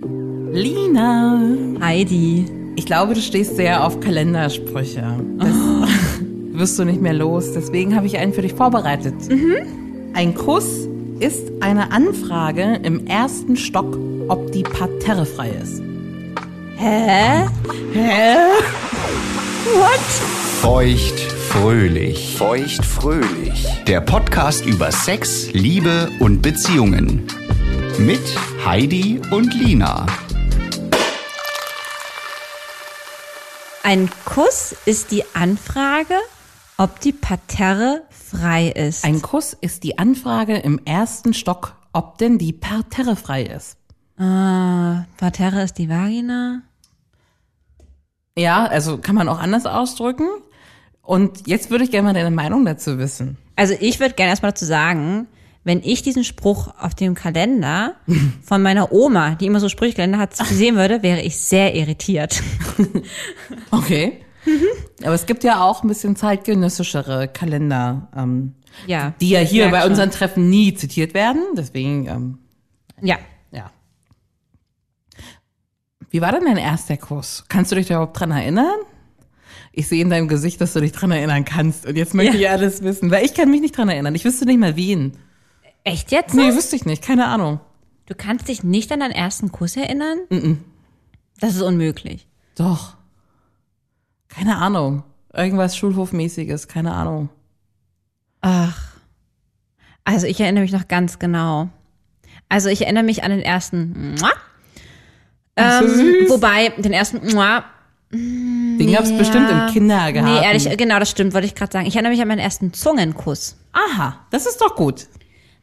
Lina, Heidi. ich glaube, du stehst sehr auf Kalendersprüche. Das wirst du nicht mehr los. Deswegen habe ich einen für dich vorbereitet. Ein Kuss ist eine Anfrage im ersten Stock, ob die parterrefrei ist. Hä? Hä? Feucht fröhlich. Feucht fröhlich. Der Podcast über Sex, Liebe und Beziehungen. Mit Heidi und Lina. Ein Kuss ist die Anfrage, ob die Parterre frei ist. Ein Kuss ist die Anfrage im ersten Stock, ob denn die parterrefrei ist. ah, Parterre ist die Vagina. Ja, also kann man auch anders ausdrücken. Und jetzt würde ich gerne mal deine Meinung dazu wissen. Also ich würde gerne erstmal dazu sagen, wenn ich diesen Spruch auf dem Kalender von meiner Oma, die immer so Sprüchkalender hat, sehen würde, wäre ich sehr irritiert. Okay. Aber es gibt ja auch ein bisschen zeitgenössischere Kalender, ähm, Ja. die ja hier bei schon. unseren Treffen nie zitiert werden. Deswegen, ähm, Ja. ja. Wie war denn dein erster Kuss? Kannst du dich da überhaupt dran erinnern? Ich sehe in deinem Gesicht, dass du dich dran erinnern kannst. Und jetzt möchte Ja. ich alles wissen, weil ich kann mich nicht dran erinnern. Ich wüsste nicht mal wen. Echt jetzt? Nee, wüsste ich nicht. Keine Ahnung. Du kannst dich nicht an deinen ersten Kuss erinnern? Das ist unmöglich. Doch. Keine Ahnung. Irgendwas Schulhofmäßiges. Keine Ahnung. Ach. Also ich erinnere mich noch ganz genau. Also ich erinnere mich an den ersten Mua. So Ähm, süß. wobei, den ersten Mua, Den gab's bestimmt im Kindergarten. Nee, ehrlich, genau, das stimmt, wollte ich gerade sagen. Ich erinnere mich an meinen ersten Zungenkuss. Aha, das ist doch gut.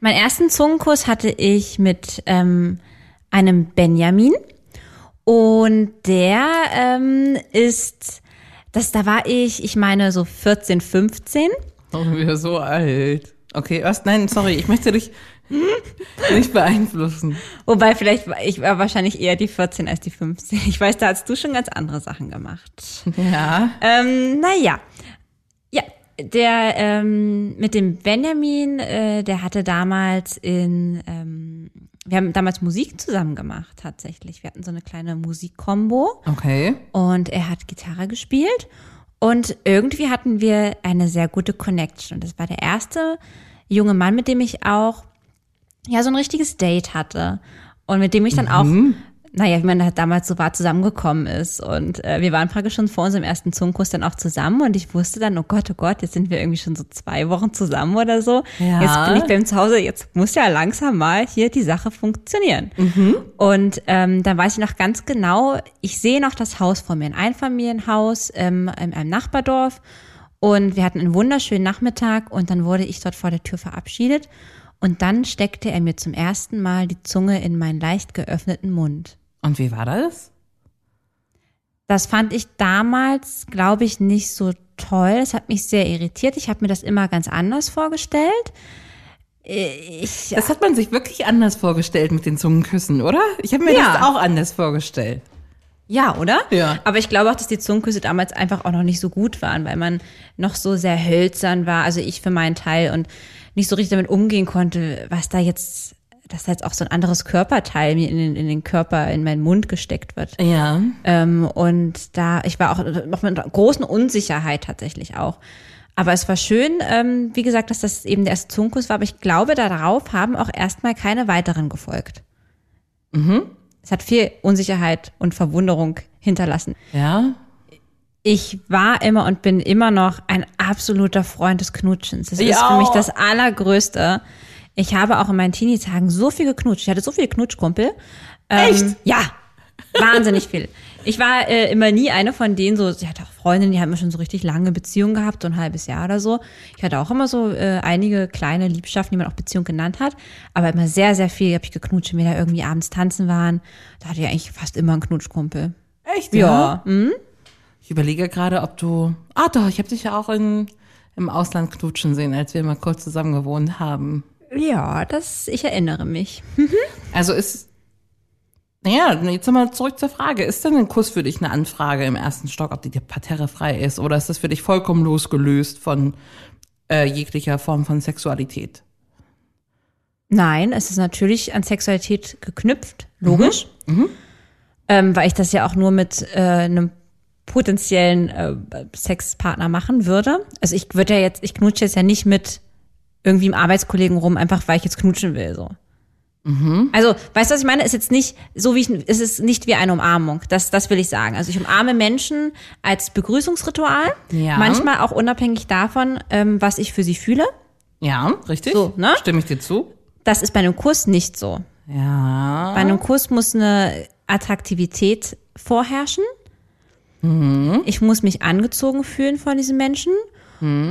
Meinen ersten Zungenkuss hatte ich mit ähm, einem Benjamin. Und der ähm, ist, das, da war ich, ich meine so 14, 15. Oh, wir so alt. Okay, was? Nein, sorry, ich möchte dich nicht beeinflussen. Wobei vielleicht, war- ich war wahrscheinlich eher die 14 als die 15. Ich weiß, da hast du schon ganz andere Sachen gemacht. Ja. Ähm, naja. Der ähm, mit dem Benjamin, äh, der hatte damals in, ähm, wir haben damals Musik zusammen gemacht, tatsächlich. Wir hatten so eine kleine Musikkombo Okay. und er hat Gitarre gespielt und irgendwie hatten wir eine sehr gute Connection. Und das war der erste junge Mann, mit dem ich auch ja so ein richtiges Date hatte und mit dem ich dann auch naja, wie man halt damals so war, zusammengekommen ist. Und äh, wir waren praktisch schon vor unserem ersten Zungenkuss dann auch zusammen und ich wusste dann, oh Gott, oh Gott, jetzt sind wir irgendwie schon so zwei Wochen zusammen oder so. Ja. Jetzt bin ich beim Zuhause, jetzt muss ja langsam mal hier die Sache funktionieren. Und ähm, dann weiß ich noch ganz genau, ich sehe noch das Haus vor mir, ein Einfamilienhaus ähm, in einem Nachbardorf. Und wir hatten einen wunderschönen Nachmittag und dann wurde ich dort vor der Tür verabschiedet. Und dann steckte er mir zum ersten Mal die Zunge in meinen leicht geöffneten Mund. Und wie war das? Das fand ich damals, glaube ich, nicht so toll. Es hat mich sehr irritiert. Ich habe mir das immer ganz anders vorgestellt. Ich, Das hat man sich wirklich anders vorgestellt mit den Zungenküssen, oder? Ich habe mir Ja. das auch anders vorgestellt. ja, oder? Ja. Aber ich glaube auch, dass die Zungenküsse damals einfach auch noch nicht so gut waren, weil man noch so sehr hölzern war. Also ich für meinen Teil und nicht so richtig damit umgehen konnte, was da jetzt, dass da jetzt auch so ein anderes Körperteil mir in den, in den Körper, in meinen Mund gesteckt wird. Ja. Ähm, und da, ich war auch noch mit einer großen Unsicherheit tatsächlich auch. Aber es war schön, ähm, wie gesagt, dass das eben der erste Zungenkuss war, aber ich glaube, darauf haben auch erstmal keine weiteren gefolgt. Es hat viel Unsicherheit und Verwunderung hinterlassen. Ja? Ich war immer und bin immer noch ein absoluter Freund des Knutschens. Das ist Ja. für mich das Allergrößte. Ich habe auch in meinen Teenie-Tagen so viel geknutscht. Ich hatte so viele Knutschkumpel. Echt? Ähm, ja, wahnsinnig viel. Ich war äh, immer nie eine von denen, so, ich hatte auch Freundinnen, die haben schon so richtig lange Beziehungen gehabt, so ein halbes Jahr oder so. Ich hatte auch immer so äh, einige kleine Liebschaften, die man auch Beziehung genannt hat, aber immer sehr, sehr viel habe ich geknutscht, wenn wir da irgendwie abends tanzen waren. Da hatte ich eigentlich fast immer einen Knutschkumpel. Echt? Ja. hm? Ich überlege gerade, ob du. Ah, doch, ich habe dich ja auch in, im Ausland knutschen sehen, als wir mal kurz zusammen gewohnt haben. Ja, das, ich erinnere mich. Also ist. Naja, jetzt nochmal zurück zur Frage. Ist denn ein Kuss für dich eine Anfrage im ersten Stock, ob die Parterre frei ist? Oder ist das für dich vollkommen losgelöst von äh, jeglicher Form von Sexualität? Nein, es ist natürlich an Sexualität geknüpft, logisch. Ähm, weil ich das ja auch nur mit äh, einem potenziellen äh, Sexpartner machen würde. Also ich würde ja jetzt, ich knutsche jetzt ja nicht mit irgendwie einem Arbeitskollegen rum, einfach weil ich jetzt knutschen will. so. Also, weißt du, was ich meine? Ist jetzt nicht so wie ich, es ist nicht wie eine Umarmung. Das, das will ich sagen. Also ich umarme Menschen als Begrüßungsritual. Ja. Manchmal auch unabhängig davon, ähm, was ich für sie fühle. Ja, richtig? So, ne? Stimme ich dir zu? Das ist bei einem Kuss nicht so. Ja. Bei einem Kuss muss eine Attraktivität vorherrschen. Ich muss mich angezogen fühlen von diesem Menschen.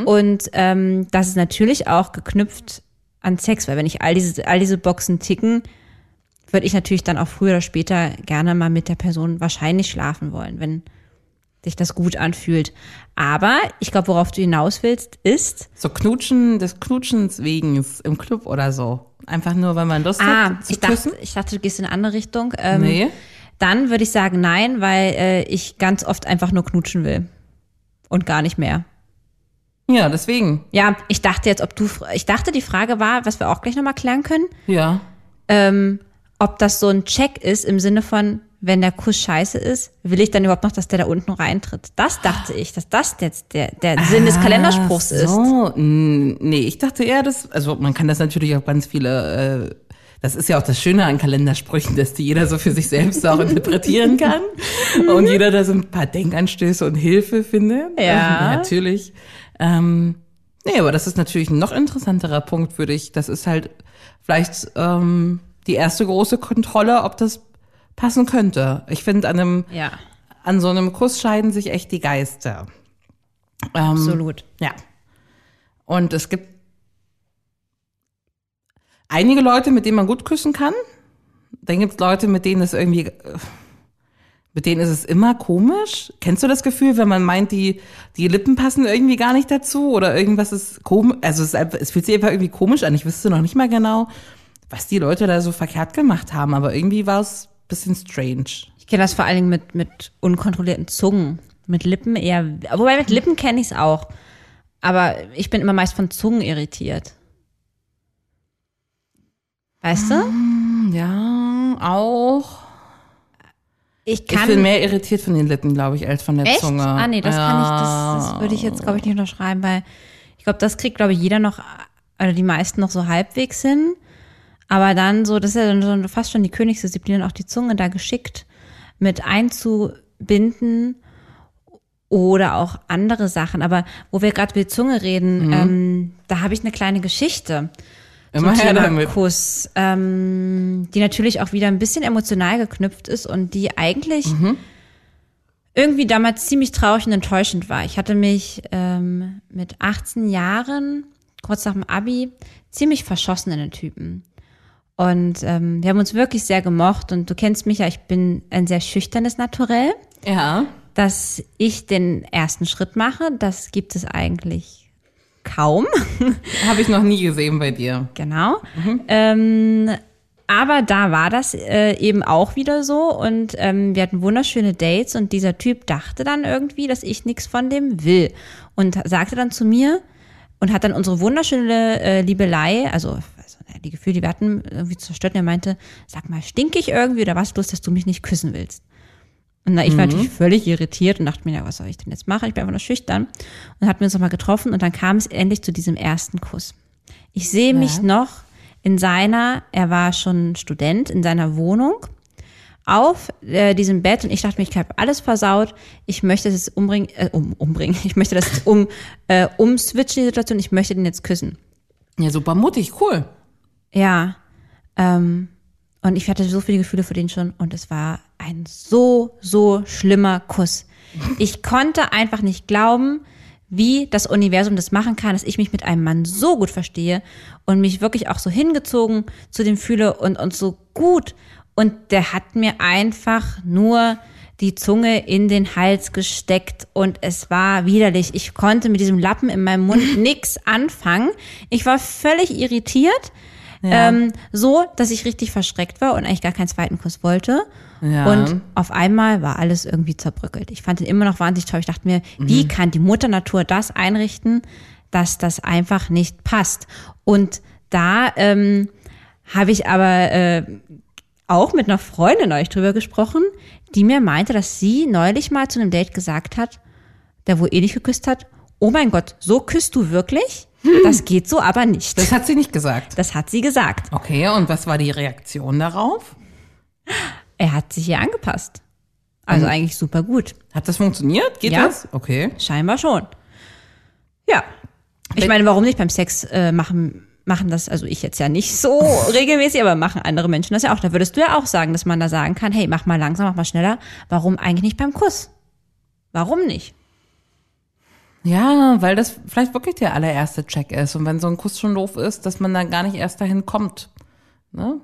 Und ähm, das ist natürlich auch geknüpft an Sex, weil wenn ich all diese, all diese Boxen ticken, würde ich natürlich dann auch früher oder später gerne mal mit der Person wahrscheinlich schlafen wollen, wenn sich das gut anfühlt. Aber ich glaube, worauf du hinaus willst, ist, So Knutschen, des Knutschens wegen im Club oder so. Einfach nur, weil man Lust ah, hat zu ich küssen. dachte, ich dachte, du gehst in eine andere Richtung. Ähm, Nee. Dann würde ich sagen nein, weil äh, ich ganz oft einfach nur knutschen will. Und gar nicht mehr. Ja, deswegen. Ja, ich dachte jetzt, ob du, ich dachte, die Frage war, was wir auch gleich nochmal klären können, Ja. ähm, ob das so ein Check ist im Sinne von, wenn der Kuss scheiße ist, will ich dann überhaupt noch, dass der da unten reintritt. Das dachte ich, dass das jetzt der, der Sinn des Kalenderspruchs ist. So, mm, nee, ich dachte eher, dass, also man kann das natürlich auf ganz viele, äh, das ist ja auch das Schöne an Kalendersprüchen, dass die jeder so für sich selbst auch interpretieren kann und jeder da so ein paar Denkanstöße und Hilfe findet. Ja. Ähm, natürlich. Ähm, nee, aber das ist natürlich ein noch interessanterer Punkt für dich. Das ist halt vielleicht ähm, die erste große Kontrolle, ob das passen könnte. Ich finde, an einem, Ja, an so einem Kuss scheiden sich echt die Geister. Ähm, absolut. ja. Und es gibt einige Leute, mit denen man gut küssen kann. Dann gibt es Leute, mit denen es irgendwie, äh, mit denen ist es immer komisch. Kennst du das Gefühl, wenn man meint, die, die Lippen passen irgendwie gar nicht dazu oder irgendwas ist komisch? Also es, ist es fühlt sich einfach irgendwie komisch an. Ich wüsste noch nicht mal genau, was die Leute da so verkehrt gemacht haben, aber irgendwie war es ein bisschen strange. Ich kenne das vor allen Dingen mit, mit unkontrollierten Zungen. Mit Lippen eher, wobei mit Lippen kenne ich es auch. Aber ich bin immer meist von Zungen irritiert. Weißt du? Ja, auch. Ich Ich kann. bin mehr irritiert von den Lippen, glaube ich, als von der echt? Zunge. Ah, nee, das kann ich, das, Ja. das würde ich jetzt, glaube ich, nicht unterschreiben, weil ich glaube, das kriegt, glaube ich, jeder noch, oder die meisten noch so halbwegs hin. Aber dann so, das ist ja dann so fast schon die Königsdisziplin, auch die Zunge da geschickt mit einzubinden oder auch andere Sachen. Aber wo wir gerade über die Zunge reden, ähm, da habe ich eine kleine Geschichte. Immer her damit. Kuss, ähm, die natürlich auch wieder ein bisschen emotional geknüpft ist und die eigentlich irgendwie damals ziemlich traurig und enttäuschend war. Ich hatte mich ähm, mit 18 Jahren, kurz nach dem Abi, ziemlich verschossen in den Typen. Und ähm, wir haben uns wirklich sehr gemocht und du kennst mich ja, ich bin ein sehr schüchternes Naturell. Ja. Dass ich den ersten Schritt mache, das gibt es eigentlich kaum. Habe ich noch nie gesehen bei dir. Genau. Ähm, aber da war das äh, eben auch wieder so und ähm, wir hatten wunderschöne Dates und dieser Typ dachte dann irgendwie, dass ich nichts von dem will und sagte dann zu mir und hat dann unsere wunderschöne äh, Liebelei, also, also die Gefühle, die wir hatten, irgendwie zerstört und er meinte, sag mal, stink ich irgendwie oder was bloß, dass du mich nicht küssen willst? Und na, ich war natürlich völlig irritiert und dachte mir, ja, was soll ich denn jetzt machen? Ich bin einfach nur schüchtern. Und hatten wir uns nochmal getroffen und dann kam es endlich zu diesem ersten Kuss. Ich sehe mich noch in seiner, er war schon Student, in seiner Wohnung auf äh, diesem Bett und ich dachte mir, ich habe alles versaut. Ich möchte das jetzt umbringen, äh, um, umbringen. Ich möchte das jetzt um, äh, umswitchen, die Situation. Ich möchte den jetzt küssen. Ja, super mutig, cool. Ja. Ähm, und ich hatte so viele Gefühle für den schon und es war ein so, so schlimmer Kuss. Ich konnte einfach nicht glauben, wie das Universum das machen kann, dass ich mich mit einem Mann so gut verstehe und mich wirklich auch so hingezogen zu dem fühle und, und so gut. Und der hat mir einfach nur die Zunge in den Hals gesteckt und es war widerlich. Ich konnte mit diesem Lappen in meinem Mund nix anfangen. Ich war völlig irritiert. Ähm, so, dass ich richtig verschreckt war und eigentlich gar keinen zweiten Kuss wollte. Ja. Und auf einmal war alles irgendwie zerbröckelt. Ich fand ihn immer noch wahnsinnig toll. Ich dachte mir, wie kann die Mutter Natur das einrichten, dass das einfach nicht passt? Und da ähm, habe ich aber äh, auch mit einer Freundin euch drüber gesprochen, die mir meinte, dass sie neulich mal zu einem Date gesagt hat, der wo eh nicht geküsst hat, oh mein Gott, so küsst du wirklich? Das geht so aber nicht. Das hat sie nicht gesagt. Das hat sie gesagt. Okay, und was war die Reaktion darauf? Er hat sich hier angepasst. Also eigentlich super gut. Hat das funktioniert? Geht Ja. das? Okay. Scheinbar schon. Ja. Ich meine, warum nicht beim Sex äh, machen, machen das, also ich jetzt ja nicht so regelmäßig, aber machen andere Menschen das ja auch. Da würdest du ja auch sagen, dass man da sagen kann, hey, mach mal langsam, mach mal schneller. Warum eigentlich nicht beim Kuss? Warum nicht? Ja, weil das vielleicht wirklich der allererste Check ist. Und wenn so ein Kuss schon doof ist, dass man dann gar nicht erst dahin kommt. Ne?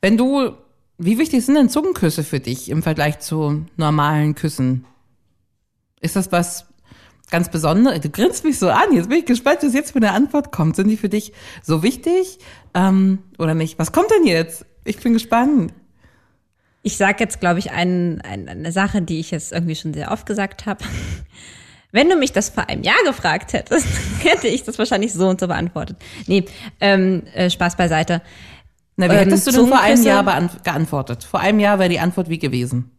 Wenn du, wie wichtig sind denn Zungenküsse für dich im Vergleich zu normalen Küssen? Ist das was ganz Besonderes? Du grinst mich so an. Jetzt bin ich gespannt, was jetzt für eine Antwort kommt. Sind die für dich so wichtig ähm, oder nicht? Was kommt denn jetzt? Ich bin gespannt. Ich sage jetzt, glaube ich, ein, ein, eine Sache, die ich jetzt irgendwie schon sehr oft gesagt habe. Wenn du mich das vor einem Jahr gefragt hättest, hätte ich das wahrscheinlich so und so beantwortet. Nee, ähm, äh, Spaß beiseite. Na, wie Ähm, hättest du denn vor einem? Jahr geantwortet? Vor einem Jahr wäre die Antwort wie gewesen.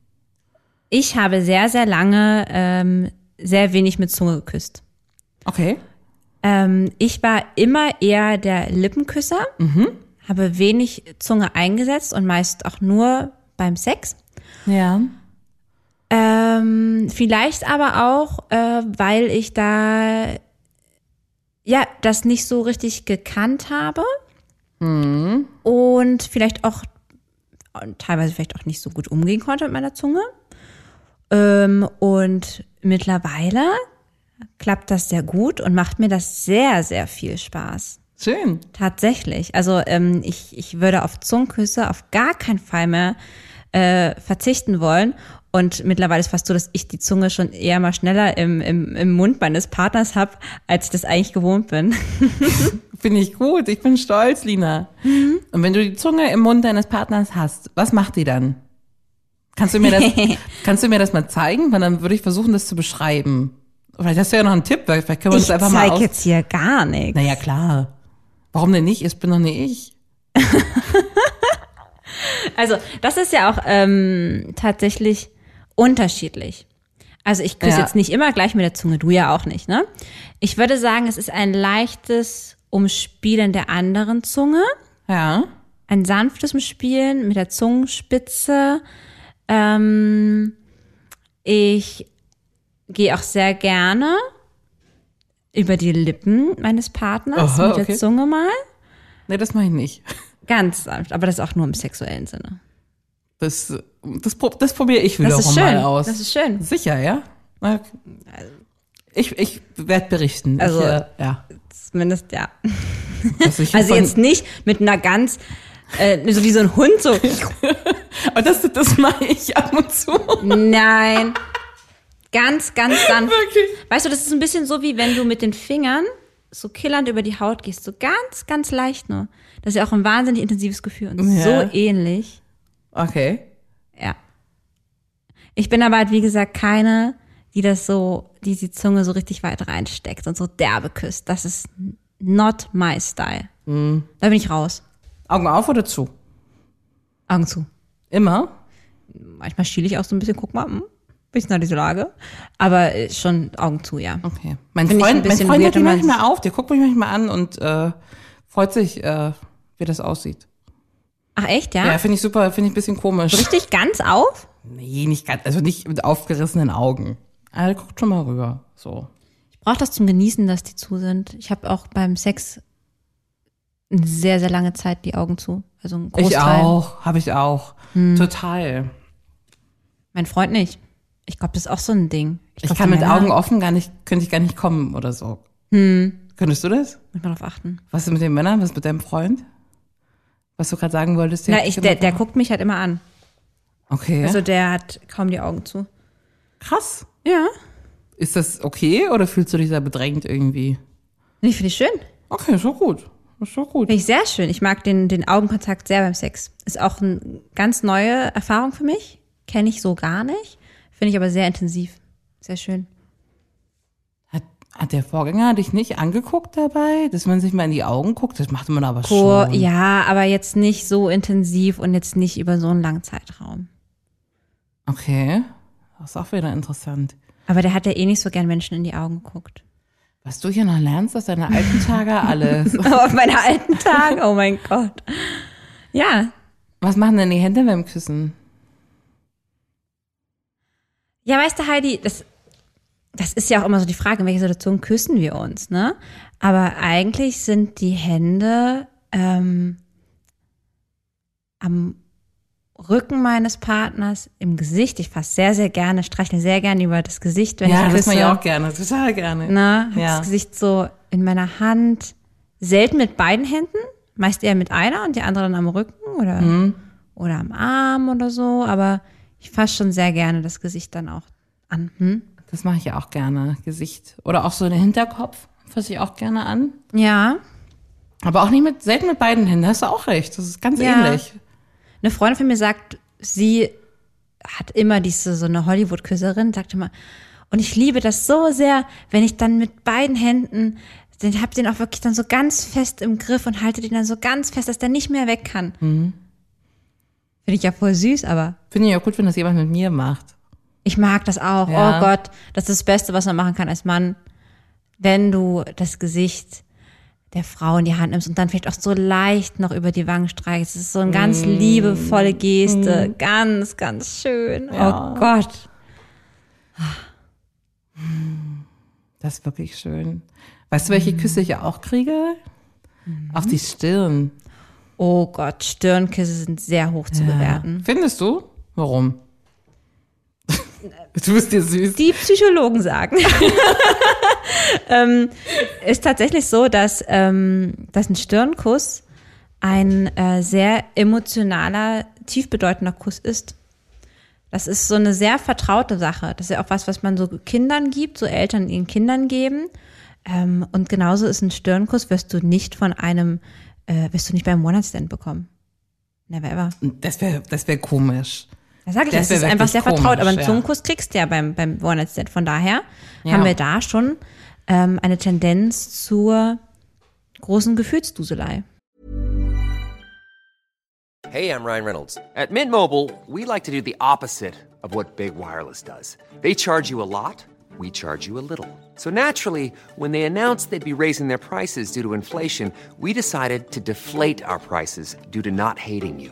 Ich habe sehr, sehr lange ähm, sehr wenig mit Zunge geküsst. Okay. Ähm, ich war immer eher der Lippenküsser, habe wenig Zunge eingesetzt und meist auch nur beim Sex. Ja. Ähm, vielleicht aber auch, äh, weil ich da ja das nicht so richtig gekannt habe und vielleicht auch teilweise vielleicht auch nicht so gut umgehen konnte mit meiner Zunge. Ähm, und mittlerweile klappt das sehr gut und macht mir das sehr, sehr viel Spaß. Schön. Tatsächlich. Also ähm, ich, ich würde auf Zungenküsse auf gar keinen Fall mehr äh, verzichten wollen. Und mittlerweile ist fast so, dass ich die Zunge schon eher mal schneller im, im, im Mund meines Partners habe, als ich das eigentlich gewohnt bin. Finde ich gut. Ich bin stolz, Lina. Und wenn du die Zunge im Mund deines Partners hast, was macht die dann? Kannst du mir das, kannst du mir das mal zeigen? Weil dann würde ich versuchen, das zu beschreiben. Vielleicht hast du ja noch einen Tipp, weil vielleicht können wir uns Ich einfach mal zeige aus. jetzt hier gar nichts. Naja, klar. Warum denn nicht? Es bin doch nicht ich. Also das ist ja auch ähm, tatsächlich unterschiedlich. Also ich küsse Ja. jetzt nicht immer gleich mit der Zunge, du ja auch nicht, ne? Ich würde sagen, es ist ein leichtes Umspielen der anderen Zunge, Ja. ein sanftes Umspielen mit der Zungenspitze. Ähm, ich gehe auch sehr gerne über die Lippen meines Partners Aha, mit okay. der Zunge mal. Nee, das mache ich nicht. Ganz sanft, aber das auch nur im sexuellen Sinne. Das, das, das probiere ich wiederum mal aus. Das ist schön. Sicher, ja? Ich, ich werde berichten. Also- ich, äh, ja. Zumindest ja. Also jetzt nicht mit einer ganz, äh, so wie so ein Hund, so. Aber das, das mache ich ab und zu. Nein. Ganz, ganz sanft. Wirklich? Weißt du, das ist ein bisschen so, wie wenn du mit den Fingern so killernd über die Haut gehst. So ganz, ganz leicht nur. Das ist ja auch ein wahnsinnig intensives Gefühl und Ja. so ähnlich. Okay. Ja. Ich bin aber halt, wie gesagt, keine, die das so, die die Zunge so richtig weit reinsteckt und so derbe küsst. Das ist not my style. Da bin ich raus. Augen auf oder zu? Augen zu. Immer? manchmal schiele ich auch so ein bisschen, guck mal, hm, denn da diese Lage? Aber äh, schon Augen zu, ja. Okay. Mein Find Freund, ein mein bisschen Freund hat die manchmal auf, der guckt mich manchmal an und äh, freut sich, äh, wie das aussieht. Ach echt, ja? Ja, finde ich super, finde ich ein bisschen komisch. Richtig ganz auf? Nee, nicht ganz, also nicht mit aufgerissenen Augen. Aber der guckt schon mal rüber. So. Ich brauche das zum Genießen, dass die zu sind. Ich habe auch beim Sex eine sehr, sehr lange Zeit die Augen zu. Also ein Großteil. Ich auch, habe ich auch. Hm. Total. Mein Freund nicht. Ich glaube, das ist auch so ein Ding. Ich, glaub, kann mit Männer- Augen offen gar nicht, könnte ich gar nicht kommen oder so. Hm. Könntest du das? Muss man drauf achten. Was ist mit den Männern? Was ist mit deinem Freund? Was du gerade sagen wolltest? Na, ich, der, der guckt mich halt immer an. Okay. Also der hat kaum die Augen zu. krass. Ja. Ist das okay oder fühlst du dich da bedrängt irgendwie? Nee, finde ich schön. Okay, ist doch gut. Ist doch gut. Finde ich sehr schön. Ich mag den, den Augenkontakt sehr beim Sex. Ist auch eine ganz neue Erfahrung für mich. Kenne ich so gar nicht. Finde ich aber sehr intensiv. Sehr schön. Hat, der Vorgänger dich nicht angeguckt dabei, dass man sich mal in die Augen guckt? Das macht man aber Ko schon. ja, aber jetzt nicht so intensiv und jetzt nicht über so einen langen Zeitraum. Okay. Das ist auch wieder interessant. Aber der hat ja eh nicht so gern Menschen in die Augen geguckt. Was du hier noch lernst aus deiner alten Tage, alles. Auf meine alten Tage, oh mein Gott. Ja, Was machen denn die Hände beim Küssen? Ja, weißt du, Heidi, das, das ist ja auch immer so die Frage, in welcher Situation küssen wir uns, ne? Aber eigentlich sind die Hände ähm, am Rücken meines Partners, im Gesicht. Ich fasse sehr, sehr gerne, streichle sehr gerne über das Gesicht, wenn ja, ich das küsse. mache ich auch gerne, total gerne. Ne? Ja. Das Gesicht so in meiner Hand. Selten mit beiden Händen, meist eher mit einer und die andere dann am Rücken oder, Mhm. oder am Arm oder so. Aber ich fasse schon sehr gerne das Gesicht dann auch an. Hm? Das mache ich auch gerne. Gesicht. Oder auch so den Hinterkopf fasse ich auch gerne an. Ja. Aber auch nicht mit, selten mit beiden Händen. Hast du auch recht. Das ist ganz Ja. ähnlich. Eine Freundin von mir sagt, sie hat immer diese, so eine Hollywood-Küsserin, sagt immer, und ich liebe das so sehr, wenn ich dann mit beiden Händen, den hab den auch wirklich dann so ganz fest im Griff und halte den dann so ganz fest, dass der nicht mehr weg kann. Finde ich ja voll süß, aber Finde ich auch gut, wenn das jemand mit mir macht. Ich mag das auch. Ja. Oh Gott, das ist das Beste, was man machen kann als Mann, wenn du das Gesicht der Frau in die Hand nimmst und dann vielleicht auch so leicht noch über die Wangen streichst. Das ist so eine ganz liebevolle Geste. Ganz, ganz schön. Ja. Oh Gott. Das ist wirklich schön. Weißt du, welche Küsse ich auch kriege? Auf die Stirn. Oh Gott, Stirnküsse sind sehr hoch zu bewerten. Findest du? Warum? Du bist dir süß. Die Psychologen sagen. ähm, ist tatsächlich so, dass, ähm, dass ein Stirnkuss ein äh, sehr emotionaler, tiefbedeutender Kuss ist. Das ist so eine sehr vertraute Sache. Das ist ja auch was, was man so Kindern gibt, so Eltern ihren Kindern geben. Ähm, und genauso ist ein Stirnkuss, wirst du nicht von einem, äh, wirst du nicht beim One-Night-Stand bekommen. Never ever. Das wäre das wär komisch. Da sage ich, Das es wär ist einfach sehr vertraut, komisch, aber einen ja. Zungenkuss kriegst du ja beim, beim One-Night-Stand. Von daher Ja. haben wir da schon ähm, eine Tendenz zur großen Gefühlsduselei. Hey, I'm Ryan Reynolds. At Mint Mobile, we like to do the opposite of what Big Wireless does. They charge you a lot, we charge you a little. So naturally, when they announced they'd be raising their prices due to inflation, we decided to deflate our prices due to not hating you.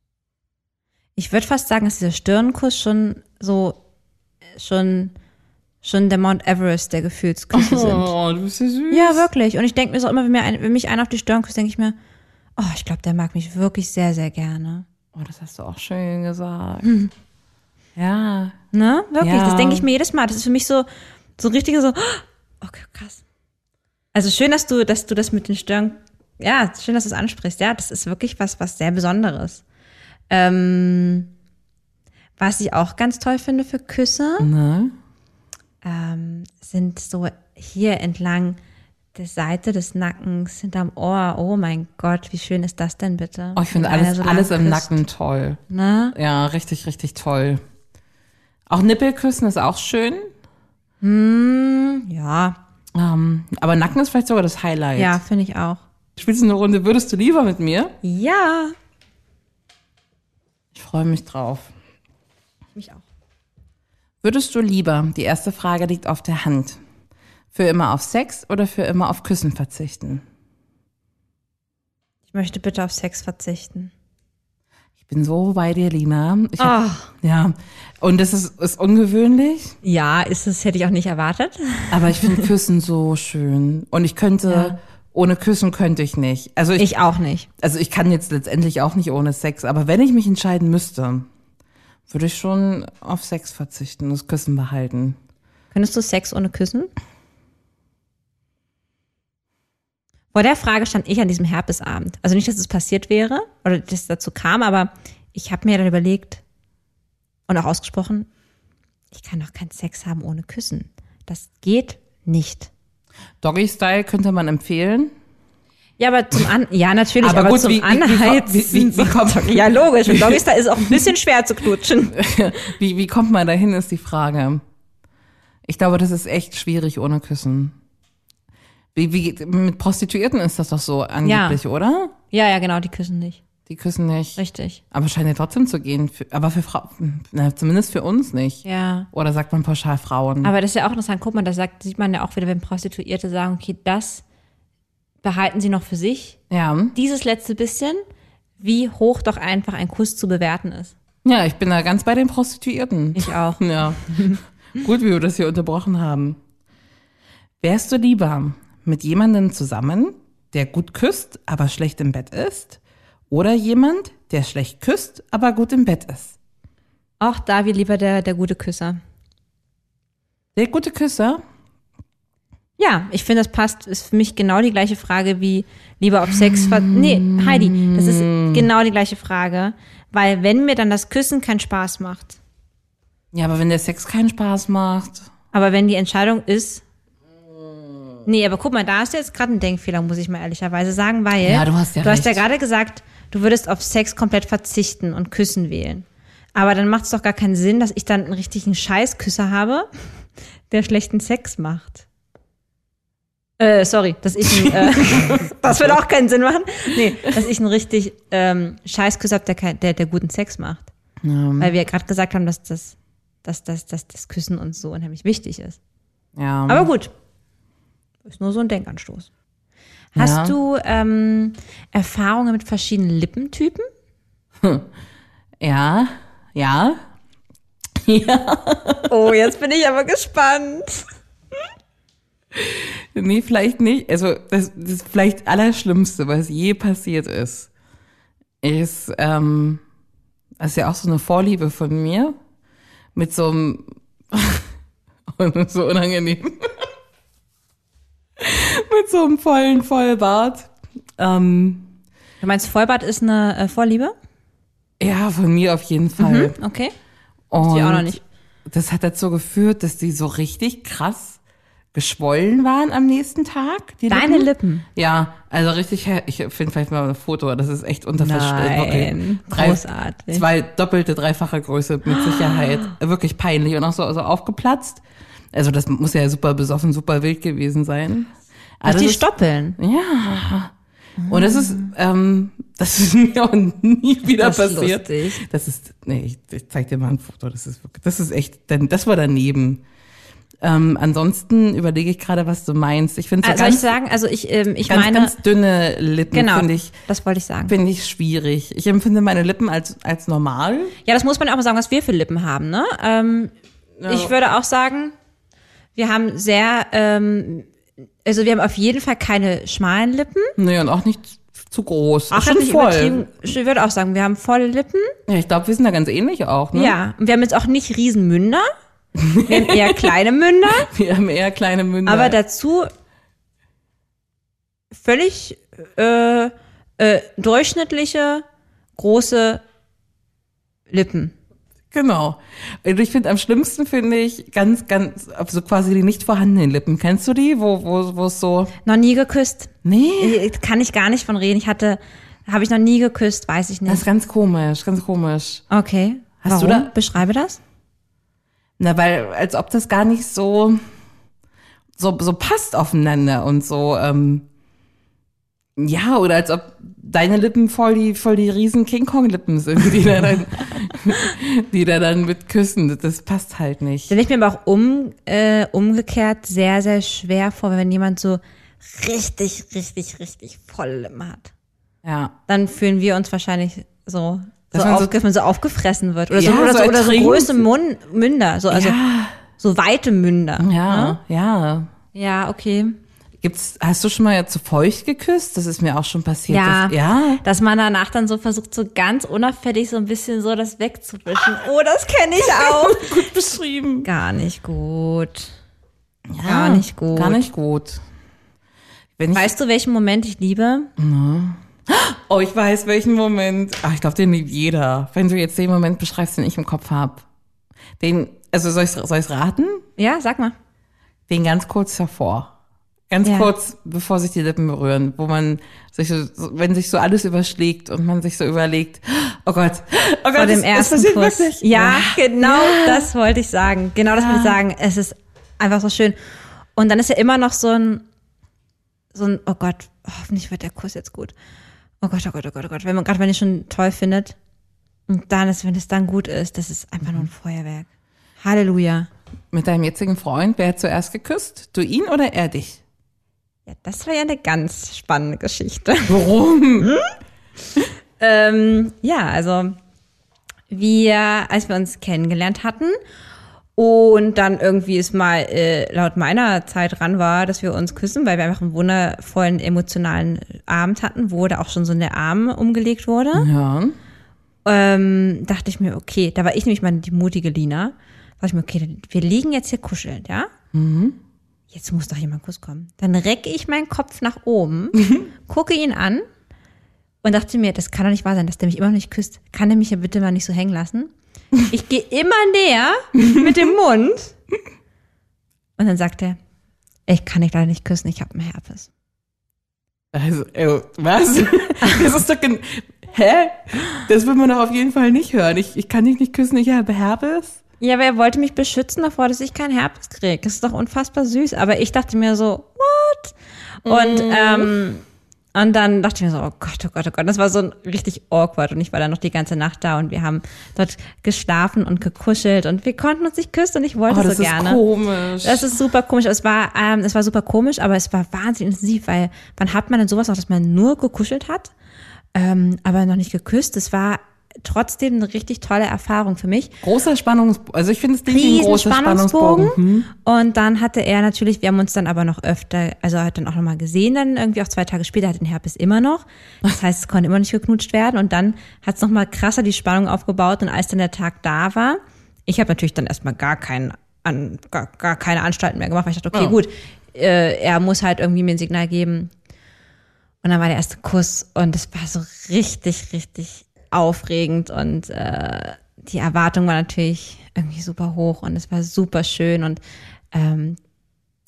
Ich würde fast sagen, dass dieser Stirnkuss schon so, schon, schon der Mount Everest der Gefühlsküsse sind. Oh, du bist ja süß. Ja, wirklich. Und ich denke mir so immer, wenn, mir ein, wenn mich einer auf die Stirn küsst, denke ich mir, oh, ich glaube, der mag mich wirklich sehr, sehr gerne. Oh, das hast du auch schön gesagt. Ja. Ne? Wirklich, Ja. das denke ich mir jedes Mal. Das ist für mich so, so ein richtiger so, oh, okay, krass. Also schön, dass du, dass du das mit den Stirn, ja, schön, dass du es ansprichst. Ja, das ist wirklich was, was sehr Besonderes. Ähm, Was ich auch ganz toll finde für Küsse, ähm, sind so hier entlang der Seite des Nackens, hinterm Ohr. Oh mein Gott, wie schön ist das denn bitte? Oh, ich finde alles, so alles im küsst. Nacken toll. Ne? Ja, richtig, richtig toll. Auch Nippelküssen ist auch schön. Ja, Ähm, aber Nacken ist vielleicht sogar das Highlight. ja, finde ich auch. Spielst du eine Runde Würdest du lieber mit mir? Ja. Ich freue mich drauf. Mich auch. Würdest du lieber, die erste Frage liegt auf der Hand, für immer auf Sex oder für immer auf Küssen verzichten? Ich möchte bitte auf Sex verzichten. Ich bin so bei dir, Lina. Ich hab, Ah. Ja, und das ist, ist ungewöhnlich, Ja, ist es, hätte ich auch nicht erwartet. aber ich finde Küssen so schön. Und ich könnte, ohne Küssen könnte ich nicht. Also ich, Ich auch nicht. also ich kann jetzt letztendlich auch nicht ohne Sex, aber wenn ich mich entscheiden müsste, würde ich schon auf Sex verzichten, das Küssen behalten. Könntest du Sex ohne Küssen? Vor der Frage stand ich an diesem Herpesabend. Also nicht, dass es passiert wäre oder dass es dazu kam, aber ich habe mir dann überlegt und auch ausgesprochen, ich kann doch keinen Sex haben ohne Küssen. Das geht nicht. Doggy Style könnte man empfehlen. Ja, aber zum An ja natürlich, Aber aber, gut, zum wie- Anheizen. wie- wie- wie kommt- ja logisch. Und Doggy Style ist auch ein bisschen schwer zu knutschen. Wie, wie kommt man dahin, ist die Frage. Ich glaube, das ist echt schwierig ohne Küssen. Wie, wie, mit Prostituierten ist das doch so angeblich, oder? Ja, ja, genau, die küssen nicht. Die küssen nicht. Richtig. Aber scheint ja trotzdem zu gehen. Für, aber für Frauen, zumindest für uns nicht. Ja. Oder sagt man pauschal Frauen? Aber das ist ja auch interessant. Guck mal, da sagt, sieht man ja auch wieder, wenn Prostituierte sagen, okay, das behalten sie noch für sich. ja. Dieses letzte bisschen, wie hoch doch einfach ein Kuss zu bewerten ist. Ja, ich bin da ganz bei den Prostituierten. Ich auch. Ja. Gut, wie wir das hier unterbrochen haben. Wärst du lieber mit jemandem zusammen, der gut küsst, aber schlecht im Bett ist? Oder jemand, der schlecht küsst, aber gut im Bett ist? Auch da wie lieber der, der gute Küsser. Der gute Küsser? Ja, ich finde, das passt, ist für mich genau die gleiche Frage wie lieber auf Sex Nee, Heidi, das ist genau die gleiche Frage. Weil wenn mir dann das Küssen keinen Spaß macht, Ja, aber wenn der Sex keinen Spaß macht. aber wenn die Entscheidung ist, nee, aber guck mal, da hast du jetzt gerade einen Denkfehler, muss ich mal ehrlicherweise sagen, weil Ja, du hast ja du hast ja gerade gesagt, du würdest auf Sex komplett verzichten und Küssen wählen. Aber dann macht es doch gar keinen Sinn, dass ich dann einen richtigen Scheißküsser habe, der schlechten Sex macht. Äh, sorry, dass ich einen, äh, das würde auch keinen Sinn machen. Nee, dass ich einen richtig ähm, Scheißküsser habe, der, kein- der, der guten Sex macht. Weil wir gerade gesagt haben, dass das, dass, dass, dass das Küssen uns so unheimlich wichtig ist. Ja. Aber gut. Ist nur so ein Denkanstoß. Hast Ja. du ähm, Erfahrungen mit verschiedenen Lippentypen? ja. Ja. Oh, jetzt bin ich aber gespannt. Nee, vielleicht nicht. Also das, das vielleicht Allerschlimmste, was je passiert ist, ist, ähm, das ist ja auch so eine Vorliebe von mir, mit so einem, so unangenehm, mit so einem vollen Vollbart. Ähm, Du meinst, Vollbart ist eine äh, Vorliebe? ja, von mir auf jeden Fall. Okay. Und ich auch noch nicht. das hat dazu geführt, dass die so richtig krass geschwollen waren am nächsten Tag. Die Deine Lippen? Ja, also richtig, ich finde vielleicht mal ein Foto, das ist echt unverständlich. Nein, großartig. Zwei doppelte, dreifache Größe mit Sicherheit. Wirklich peinlich und auch so, so aufgeplatzt. Also das muss ja super besoffen, super wild gewesen sein. Also die ist- Stoppeln. Ja. Und das ist, ähm, das ist mir auch nie wieder Das passiert. lustig. Das ist, nee, ich, ich zeig dir mal ein Foto. Das ist wirklich, das ist echt, denn das war daneben. Ähm, ansonsten überlege ich gerade, was du meinst. Ich finde so Also soll ich ganz, sagen, also ich, ähm, ich ganz, meine, ganz dünne Lippen genau, finde ich, das wollte ich sagen. finde ich schwierig. Ich empfinde meine Lippen als, als normal. Ja, das muss man auch mal sagen, was wir für Lippen haben. Ne? Ähm, Ich würde auch sagen, wir haben sehr, ähm, also wir haben auf jeden Fall keine schmalen Lippen. Nee, und auch nicht zu groß. Ist schon voll. Ich würde auch sagen, wir haben volle Lippen. Ja, ich glaube, wir sind da ganz ähnlich auch, ne? Ja, und wir haben jetzt auch nicht riesen Münder. Wir haben eher kleine Münder, Wir haben eher kleine Münder. aber dazu völlig äh, äh, durchschnittliche große Lippen. Genau. Und ich finde, am schlimmsten finde ich ganz, ganz, so quasi die nicht vorhandenen Lippen. Kennst du die? Wo, wo, wo es so, Noch nie geküsst. nee, Äh, Kann ich gar nicht von reden. Ich hatte, habe ich noch nie geküsst, weiß ich das nicht. ist ganz komisch, ganz komisch. Okay. Hast du Warum? da- Beschreibe das. Na, weil, als ob das gar nicht so, so, so passt aufeinander und so, ähm, ja, oder als ob deine Lippen voll die, voll die riesen King Kong Lippen sind, die da dann, die da dann mit küssen. Das passt halt nicht. Stelle ich mir aber auch um, äh, umgekehrt sehr, sehr schwer vor, wenn jemand so richtig, richtig, richtig volle Lippen hat. Ja. Dann fühlen wir uns wahrscheinlich so, so, Dass man so- aufge wenn so aufgefressen wird. Oder so, Ja, oder so so, oder so große Mund, Münder. So, also ja, so weite Münder. ja, ja. Ja, okay. Gibt's, hast du schon mal zu feucht geküsst? Das ist mir auch schon passiert. Ja. Das, ja. Dass man danach dann so versucht, so ganz unauffällig so ein bisschen so das wegzuwischen. Oh, das kenne ich auch. Gut beschrieben. Gar nicht gut. Ja, Gar nicht gut. Gar nicht gut. Wenn ich, Weißt du, welchen Moment ich liebe? oh, ich weiß, welchen Moment. Ach, ich glaube, den liebt jeder. Wenn du jetzt den Moment beschreibst, den ich im Kopf hab. Den, also soll ich ich's raten? Ja, sag mal. Den ganz kurz davor. Ganz Ja. kurz, bevor sich die Lippen berühren, wo man sich so, wenn sich so alles überschlägt und man sich so überlegt, oh Gott, oh Gott, Vor dem das, ersten das Kuss. wirklich. Ja, genau das wollte ich sagen. Genau das wollte ich sagen. Es ist einfach so schön. Und dann ist ja immer noch so ein, so ein, oh Gott, hoffentlich wird der Kuss jetzt gut. Oh Gott, oh Gott, oh Gott, oh Gott. Wenn man, gerade wenn ihr schon toll findet. Und dann ist, wenn es dann gut ist, das ist einfach nur ein Feuerwerk. Halleluja. Mit deinem jetzigen Freund, wer hat zuerst geküsst? Du ihn oder er dich? Ja, das war ja eine ganz spannende Geschichte. Warum? Ähm, ja, also wir, als wir uns kennengelernt hatten und dann irgendwie es mal äh, laut meiner Zeit dran war, dass wir uns küssen, weil wir einfach einen wundervollen emotionalen Abend hatten, wo da auch schon so der Arm umgelegt wurde, Ja. ähm, dachte ich mir, okay, da war ich nämlich mal die mutige Lina, dachte ich mir, okay, wir liegen jetzt hier kuschelnd, ja? Jetzt muss doch jemand Kuss kommen. Dann recke ich meinen Kopf nach oben, gucke ihn an und dachte mir, das kann doch nicht wahr sein, dass der mich immer noch nicht küsst. Kann der mich ja bitte mal nicht so hängen lassen? Ich gehe immer näher mit dem Mund. Und dann sagt er, ich kann dich leider nicht küssen, ich habe einen Herpes. Also, äh, was? Das ist doch, hä? Das will man doch auf jeden Fall nicht hören. Ich, ich kann dich nicht küssen, ich habe Herpes. Ja, aber er wollte mich beschützen davor, dass ich keinen Herpes kriege. Das ist doch unfassbar süß. Aber ich dachte mir so, what? Und, ähm, und dann dachte ich mir so, oh Gott, oh Gott, oh Gott. Das war so richtig awkward. Und ich war dann noch die ganze Nacht da und wir haben dort geschlafen und gekuschelt und wir konnten uns nicht küssen und ich wollte Oh, das so ist gerne. komisch. Das ist super komisch. Es war, ähm, es war super komisch, aber es war wahnsinnig intensiv, weil wann hat man denn sowas auch, dass man nur gekuschelt hat, ähm, aber noch nicht geküsst? Es war trotzdem eine richtig tolle Erfahrung für mich. großer Spannungsbogen. Also ich finde es ein großer Spannungsbogen. Spannungsbogen. Hm. Und dann hatte er natürlich, wir haben uns dann aber noch öfter, also er hat dann auch nochmal gesehen, dann irgendwie auch zwei Tage später hat den Herpes immer noch. Das heißt, es konnte immer nicht geknutscht werden. Und dann hat es nochmal krasser die Spannung aufgebaut. Und als dann der Tag da war, ich habe natürlich dann erstmal gar keinen an, gar, gar keine Anstalten mehr gemacht, weil ich dachte, okay, Oh. gut, äh, er muss halt irgendwie mir ein Signal geben. Und dann war der erste Kuss und es war so richtig, richtig aufregend und äh, die Erwartung war natürlich irgendwie super hoch und es war super schön und ähm,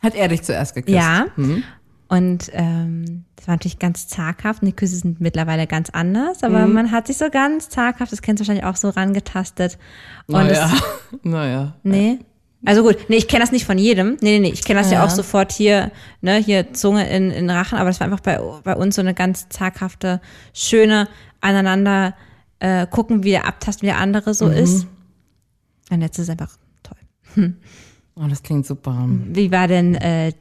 Hat er dich zuerst geküsst? ja. Hm. Und ähm, das war natürlich ganz zaghaft. Und die Küsse sind mittlerweile ganz anders, aber Mhm. man hat sich so ganz zaghaft, das kennst du wahrscheinlich auch so rangetastet. Und Naja. es, naja. nee. Also gut, nee, ich kenne das nicht von jedem. Nee, nee, nee, ich kenne das ja. Ja. auch sofort hier, ne, hier Zunge in, in Rachen, aber das war einfach bei, bei uns so eine ganz zaghafte, schöne aneinander äh, gucken, wie der abtasten, wie der andere so ist. Und jetzt ist es einfach toll. Oh, das klingt super. Wie war denn äh,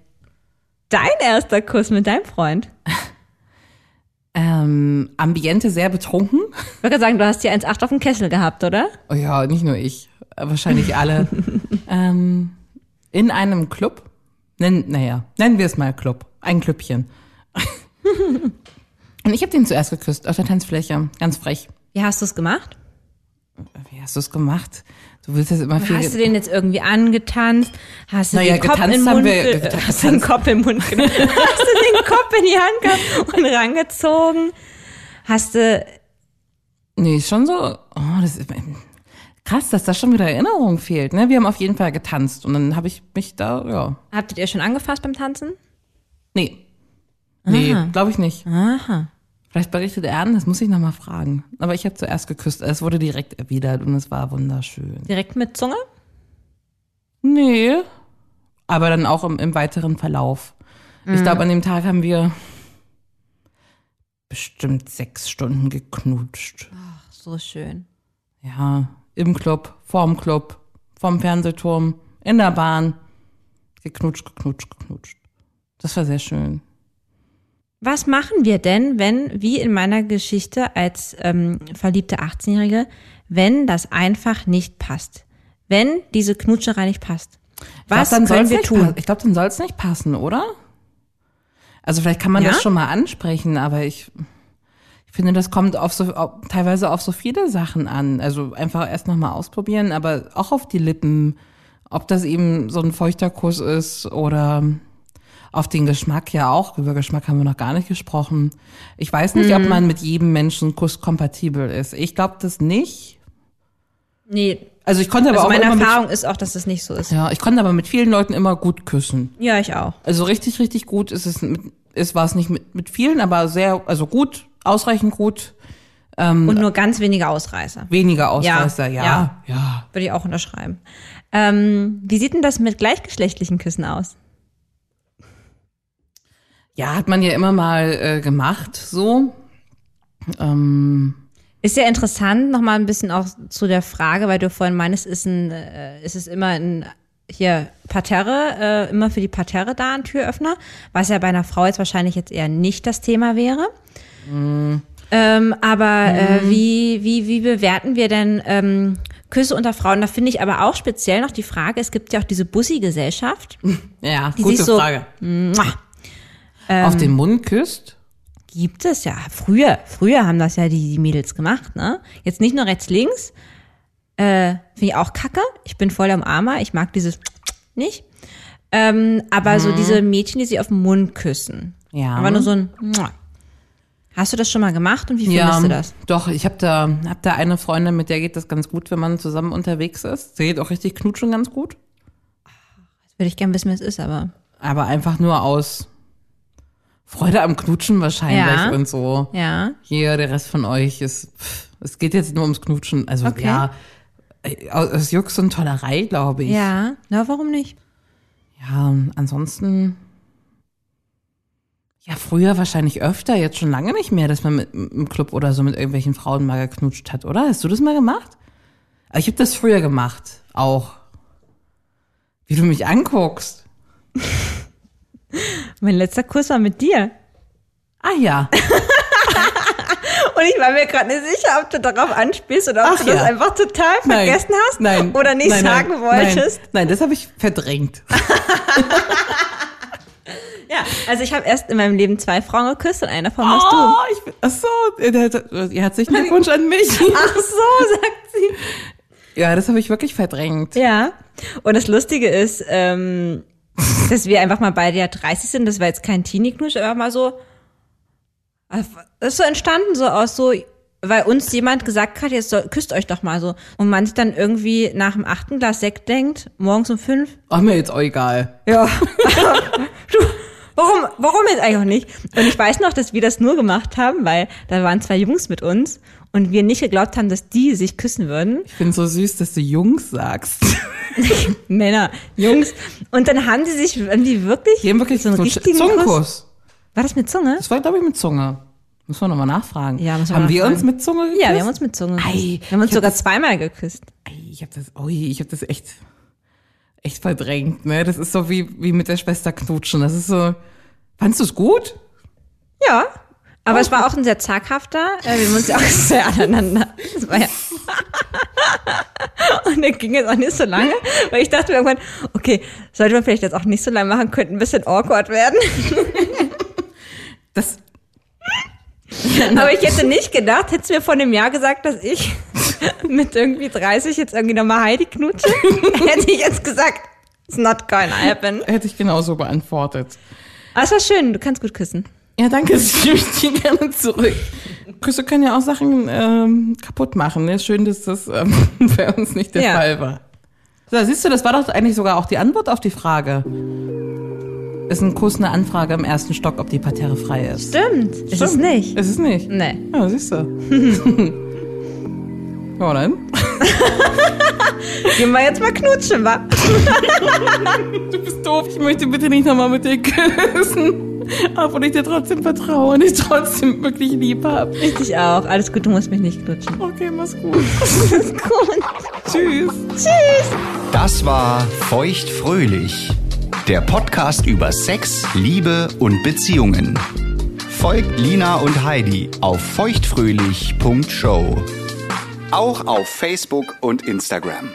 dein erster Kuss mit deinem Freund? Ähm, Ambiente sehr betrunken. Ich gerade sagen, du hast hier 1,8 auf dem Kessel gehabt, oder? Oh ja, nicht nur ich, wahrscheinlich alle. ähm, in einem Club. Nenn, naja, nennen wir es mal Club. Ein Klüppchen. Und ich habe den zuerst geküsst auf der Tanzfläche. Ganz frech. Wie hast du es gemacht? Wie hast du es gemacht? Du willst das immer viel. Hast du den jetzt irgendwie angetanzt? Hast du Naja, den Kopf in den Mund, wir- ge- getanzt. hast du den Kopf im Mund genommen? hast du den Kopf in die Hand gehabt und rangezogen? Hast du, Nee, schon so. Oh, das ist, Krass, dass da schon wieder Erinnerung fehlt. Ne? Wir haben auf jeden Fall getanzt und dann habe ich mich da, ja. Habtet ihr schon angefasst beim Tanzen? Nee. Nee, glaube ich nicht. Aha. Vielleicht berichtet er an, das muss ich nochmal fragen. Aber ich habe zuerst geküsst. Es wurde direkt erwidert und es war wunderschön. Direkt mit Zunge? Nee. Aber dann auch im, im weiteren Verlauf. Ich glaube, an dem Tag haben wir bestimmt sechs Stunden geknutscht. So schön. Ja, im Club, vorm Club, vorm Fernsehturm, in der Bahn. Geknutscht, geknutscht, geknutscht. Das war sehr schön. Was machen wir denn, wenn, wie in meiner Geschichte als ähm, verliebte 18-Jährige, wenn das einfach nicht passt? Wenn diese Knutscherei nicht passt? Was glaub, soll's wir tun? Ich glaube, dann soll es nicht passen, oder? Also vielleicht kann man Ja? das schon mal ansprechen, aber ich, ich finde, das kommt auf so auf, teilweise auf so viele Sachen an. Also einfach erst noch mal ausprobieren, aber auch auf die Lippen, ob das eben so ein feuchter Kuss ist oder auf den Geschmack ja auch. Über Geschmack haben wir noch gar nicht gesprochen. Ich weiß nicht, Mhm. ob man mit jedem Menschen Kuss kompatibel ist. Ich glaube das nicht. Nee, Also ich konnte aber also auch meine Erfahrung ist auch, dass das nicht so ist. mit, ja, ich konnte aber mit vielen Leuten immer gut küssen. Ja, ich auch. Also richtig, richtig gut ist es, mit, ist war es nicht mit, mit vielen, aber sehr, also gut, ausreichend gut, Und nur ganz wenige Ausreißer. weniger Ausreißer, ja, ja. ja. Würde ich auch unterschreiben. Ähm, wie sieht denn das mit gleichgeschlechtlichen Küssen aus? Ja, hat man ja immer mal äh, gemacht, so. Ähm, Ist ja interessant, nochmal ein bisschen auch zu der Frage, weil du vorhin meinst, ist, ein, äh, ist es immer ein hier Parterre, äh, immer für die Parterre da ein Türöffner, was ja bei einer Frau jetzt wahrscheinlich jetzt eher nicht das Thema wäre. Ähm, aber äh, wie, wie, wie bewerten wir denn ähm, Küsse unter Frauen? Da finde ich aber auch speziell noch die Frage, es gibt ja auch diese Bussi-Gesellschaft. ja, Die gute so- Frage. Mua. Auf den Mund küsst? Gibt es ja. Früher, früher haben das ja die, die Mädels gemacht, ne? Jetzt nicht nur rechts, links. Äh, Finde ich auch kacke. Ich bin voll am Armer. Ich mag dieses nicht. Ähm, aber so diese Mädchen, die sie auf den Mund küssen. Ja. Aber nur so ein. Hast du das schon mal gemacht und wie findest Ja, du das? doch, ich habe da, hab da eine Freundin, mit der geht das ganz gut, wenn man zusammen unterwegs ist. Sie geht auch richtig knutschen ganz gut. Würde ich gern wissen, wie es ist, aber. Aber einfach nur aus Freude am Knutschen wahrscheinlich Ja. und so. Ja. Hier, der Rest von euch ist, pff, es geht jetzt nur ums Knutschen. Also Okay. ja, aus Jux und Tollerei, glaube ich. Ja. Na, warum nicht? Ja, ansonsten, ja, früher wahrscheinlich öfter, jetzt schon lange nicht mehr, dass man mit, im Club oder so mit irgendwelchen Frauen mal geknutscht hat, oder? Hast du das mal gemacht? Aber Ich habe das früher gemacht, auch. Wie du mich anguckst. Mein letzter Kuss war mit dir. Ah ja, Und ich war mir gerade nicht sicher, ob du darauf anspielst oder ob Ach du das ja. einfach total Nein. vergessen hast Nein. oder nicht nein, sagen nein, wolltest. Nein, nein, das habe ich verdrängt. Ja, also ich habe erst in meinem Leben zwei Frauen geküsst und eine davon warst du. Oh, ich bin, ach so, äh, herzlichen Glückwunsch an mich. Ach so, sagt sie. Ja, das habe ich wirklich verdrängt. Ja. Und das Lustige ist, ähm, dass wir einfach mal beide ja 30 sind. Das war jetzt kein Teenie-Knusch, aber mal so. Das ist so entstanden, so aus so, weil uns jemand gesagt hat, jetzt soll, küsst euch doch mal so. Und man sich dann irgendwie nach dem achten Glas Sekt denkt, morgens um fünf, Ach, mir jetzt auch egal. Ja. du, warum, warum jetzt eigentlich auch nicht? Und ich weiß noch, dass wir das nur gemacht haben, weil da waren zwei Jungs mit uns und wir nicht geglaubt haben, dass die sich küssen würden. Ich finde so süß, dass du Jungs sagst. Männer, Jungs. Und dann haben die sich, haben die wirklich, Die haben wirklich so einen so richtigen Kuss. Zungenkuss. War das mit Zunge? Das war, glaube ich, mit Zunge. Muss man nochmal nachfragen. Ja, müssen wir haben wir nachfragen. uns mit Zunge geküsst? Ja, wir haben uns mit Zunge geküsst. Ei, wir haben uns sogar das- zweimal geküsst. Ei, ich habe das, ui, ich habe das echt, echt verdrängt, ne? Das ist so wie, wie mit der Schwester knutschen. Das ist so, fandst du es gut? Ja. Aber es war auch ein sehr zaghafter. Äh, wir uns ja auch sehr aneinander. Das war ja. Und dann ging es auch nicht so lange, weil ich dachte mir irgendwann, okay, sollte man vielleicht jetzt auch nicht so lange machen, könnte ein bisschen awkward werden. Das, Aber ich hätte nicht gedacht, hättest du mir vor einem Jahr gesagt, dass ich mit irgendwie 30 jetzt irgendwie nochmal Heidi knutsche, hätte ich jetzt gesagt, it's not gonna happen. hätte ich genauso beantwortet. Aber es war schön, du kannst gut küssen. Ja, danke, das gebe ich dir gerne zurück. Küsse können ja auch Sachen ähm, kaputt machen. Ne? Schön, dass das ähm, bei uns nicht der Ja. Fall war. So, siehst du, das war doch eigentlich sogar auch die Antwort auf die Frage. Ist ein Kuss eine Anfrage im ersten Stock, ob die Parterre frei ist? Stimmt. Ist es Stimmt. nicht. Ist es nicht? Nee. Ja, siehst du. Dann. Gehen wir jetzt mal knutschen, wa? Du bist doof, ich möchte bitte nicht nochmal mit dir küssen. Obwohl ich dir trotzdem vertraue und ich trotzdem wirklich lieb habe. Richtig auch. Alles gut, du musst mich nicht knutschen. Okay, mach's gut. Gut. Tschüss. Das war Feuchtfröhlich, der Podcast über Sex, Liebe und Beziehungen. Folgt Lina und Heidi auf feuchtfröhlich.show. Auch auf Facebook und Instagram.